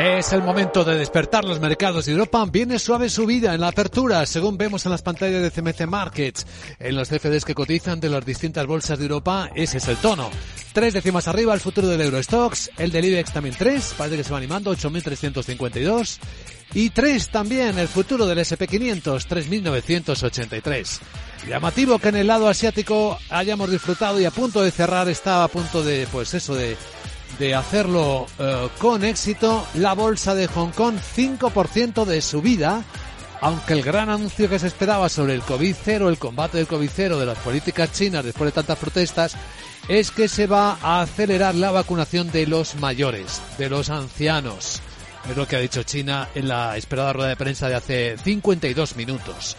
Es el momento de despertar los mercados de Europa. Viene suave subida en la apertura, según vemos en las pantallas de CMC Markets. En los CFDs que cotizan de las distintas bolsas de Europa, ese es el tono. Tres décimas arriba el futuro del Eurostox, el del IBEX también tres, parece que se va animando, 8.352. Y tres también el futuro del SP500, 3.983. Llamativo que en el lado asiático hayamos disfrutado y a punto de cerrar, está a punto de, pues eso, de de hacerlo eh, con éxito, la bolsa de Hong Kong 5% de subida, aunque el gran anuncio que se esperaba sobre el COVID-0, el combate del COVID-0 de las políticas chinas después de tantas protestas, es que se va a acelerar la vacunación de los mayores, de los ancianos. Es lo que ha dicho China en la esperada rueda de prensa de hace 52 minutos.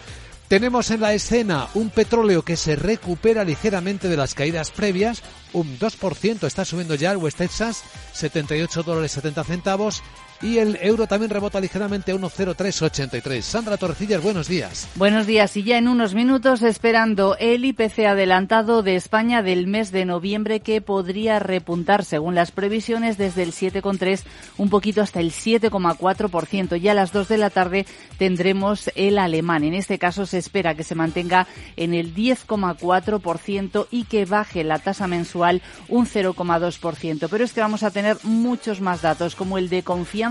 Tenemos en la escena un petróleo que se recupera ligeramente de las caídas previas, un 2%, está subiendo ya el West Texas, 78 dólares 70 centavos, y el euro también rebota ligeramente a 1,0383. Sandra Torrecillas, buenos días. Buenos días. Y ya en unos minutos esperando el IPC adelantado de España del mes de noviembre que podría repuntar según las previsiones desde el 7,3 un poquito hasta el 7,4%. Ya a las 2 de la tarde tendremos el alemán. En este caso se espera que se mantenga en el 10,4% y que baje la tasa mensual un 0,2%. Pero es que vamos a tener muchos más datos como el de confianza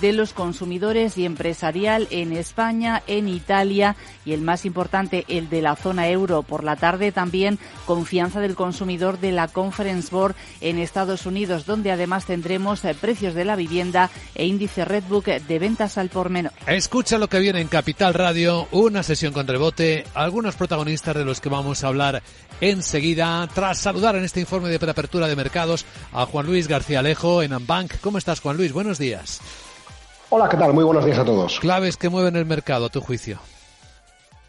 de los consumidores y empresarial en España, en Italia y el más importante, el de la zona euro. Por la tarde también confianza del consumidor de la Conference Board en Estados Unidos, donde además tendremos eh, precios de la vivienda e índice Redbook de ventas al por menor. Escucha lo que viene en Capital Radio, una sesión con rebote, algunos protagonistas de los que vamos a hablar enseguida, tras saludar en este informe de preapertura de mercados a Juan Luis García Alejo en Ambank. ¿Cómo estás, Juan Luis? Buenos días. Hola, ¿qué tal? Muy buenos días a todos. Claves que mueven el mercado, a tu juicio.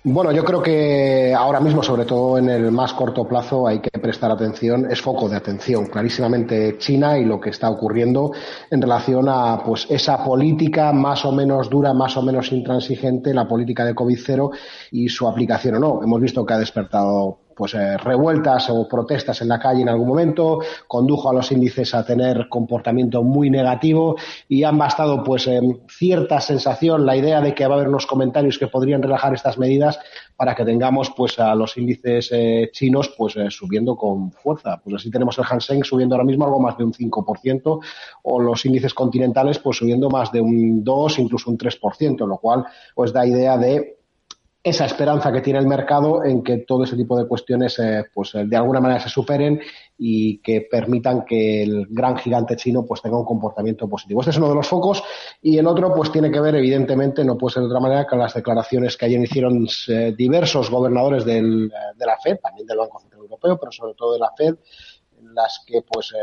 Bueno, yo creo que ahora mismo, sobre todo en el más corto plazo, hay que prestar atención, es foco de atención, clarísimamente China y lo que está ocurriendo en relación a pues esa política más o menos dura, más o menos intransigente, la política de COVID cero y su aplicación o no. Hemos visto que ha despertado pues eh, revueltas o protestas en la calle en algún momento, condujo a los índices a tener comportamiento muy negativo y han bastado pues cierta sensación, la idea de que va a haber unos comentarios que podrían relajar estas medidas para que tengamos pues a los índices eh, chinos pues eh, subiendo con fuerza. Pues así tenemos el Hang subiendo ahora mismo algo más de un 5% o los índices continentales pues subiendo más de un 2, incluso un 3%, lo cual pues da idea de esa esperanza que tiene el mercado en que todo ese tipo de cuestiones eh, pues eh, de alguna manera se superen y que permitan que el gran gigante chino pues tenga un comportamiento positivo. Este es uno de los focos y el otro pues tiene que ver evidentemente no puede ser de otra manera con las declaraciones que ayer hicieron eh, diversos gobernadores del, de la Fed, también del Banco Central Europeo, pero sobre todo de la Fed, en las que pues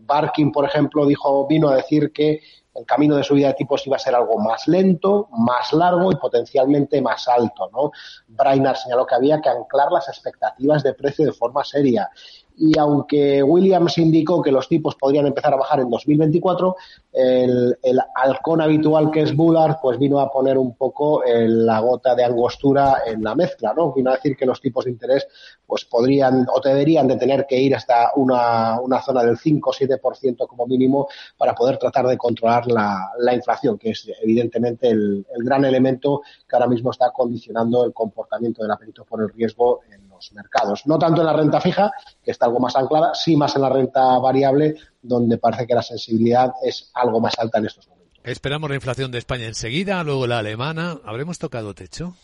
Barkin por ejemplo dijo vino a decir que el camino de subida de tipos iba a ser algo más lento, más largo y potencialmente más alto. ¿no? Brainard señaló que había que anclar las expectativas de precio de forma seria y aunque Williams indicó que los tipos podrían empezar a bajar en 2024, el, el halcón habitual que es Bullard pues vino a poner un poco la gota de angostura en la mezcla, ¿no? Vino a decir que los tipos de interés pues podrían o deberían de tener que ir hasta una, una zona del 5 o 7% como mínimo para poder tratar de controlar la, la inflación, que es evidentemente el, el, gran elemento que ahora mismo está condicionando el comportamiento del apetito por el riesgo en mercados. No tanto en la renta fija, que está algo más anclada, sí más en la renta variable, donde parece que la sensibilidad es algo más alta en estos momentos. Esperamos la inflación de España enseguida, luego la alemana. ¿Habremos tocado techo?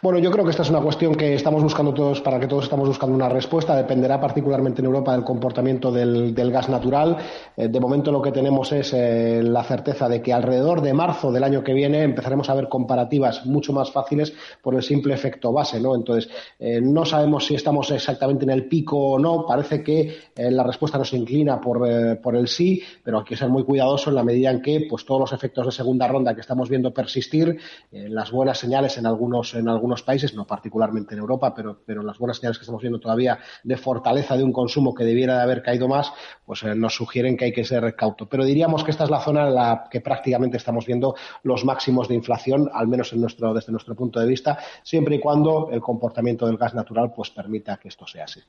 Bueno, yo creo que esta es una cuestión que estamos buscando todos, para que todos estamos buscando una respuesta. Dependerá particularmente en Europa del comportamiento del, gas natural. Eh, de momento lo que tenemos es eh, la certeza de que alrededor de marzo del año que viene empezaremos a ver comparativas mucho más fáciles por el simple efecto base, ¿no? Entonces, eh, no sabemos si estamos exactamente en el pico o no. Parece que la respuesta nos inclina por, el sí, pero hay que ser muy cuidadoso en la medida en que, pues, todos los efectos de segunda ronda que estamos viendo persistir, las buenas señales en algunos, en algunos países, no particularmente en Europa, pero, las buenas señales que estamos viendo todavía de fortaleza de un consumo que debiera de haber caído más, pues eh, nos sugieren que hay que ser cauto. Pero diríamos que esta es la zona en la que prácticamente estamos viendo los máximos de inflación, al menos desde nuestro punto de vista, siempre y cuando el comportamiento del gas natural pues permita que esto sea así.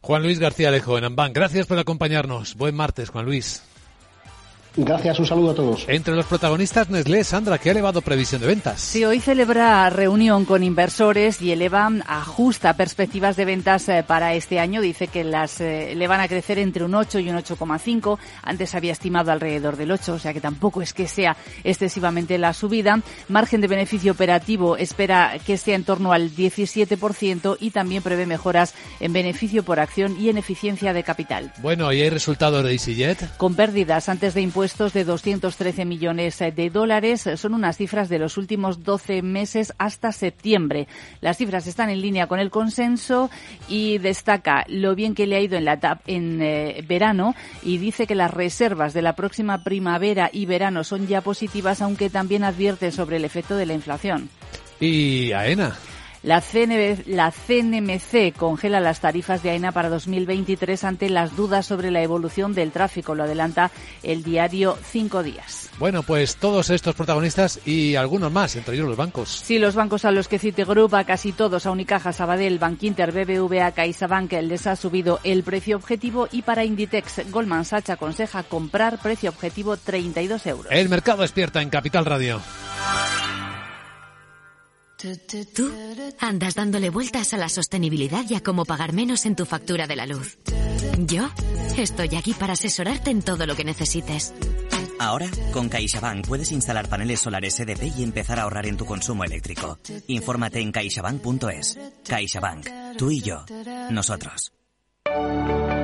Juan Luis García Alejo en Ambank, gracias por acompañarnos. Buen martes, Juan Luis. Gracias, un saludo a todos. Entre los protagonistas, Nestlé, Sandra, que ha elevado previsión de ventas. Sí, hoy celebra reunión con inversores y eleva, ajusta perspectivas de ventas eh, para este año. Dice que las eh, le van a crecer entre un 8 y un 8,5. Antes había estimado alrededor del 8, o sea que tampoco es que sea excesivamente la subida. Margen de beneficio operativo espera que sea en torno al 17% y también prevé mejoras en beneficio por acción y en eficiencia de capital. Bueno, ¿y hay resultados de EasyJet? Con pérdidas antes de impuestos de 213 millones de dólares. Son unas cifras de los últimos 12 meses hasta septiembre. Las cifras están en línea con el consenso y destaca lo bien que le ha ido en la en eh, verano y dice que las reservas de la próxima primavera y verano son ya positivas, aunque también advierte sobre el efecto de la inflación. ¿Y AENA? La, la CNMC congela las tarifas de AENA para 2023 ante las dudas sobre la evolución del tráfico. Lo adelanta el diario Cinco Días. Bueno, pues todos estos protagonistas y algunos más, entre ellos los bancos. Sí, los bancos a los que Citigroup, a casi todos, a Unicaja, Sabadell, Bankinter, BBVA, CaixaBank, les ha subido el precio objetivo y para Inditex, Goldman Sachs aconseja comprar precio objetivo 32 euros. El mercado despierta en Capital Radio. Tú andas dándole vueltas a la sostenibilidad y a cómo pagar menos en tu factura de la luz. Yo estoy aquí para asesorarte en todo lo que necesites. Ahora, con CaixaBank puedes instalar paneles solares EDP y empezar a ahorrar en tu consumo eléctrico. Infórmate en caixabank.es. CaixaBank. Tú y yo. Nosotros.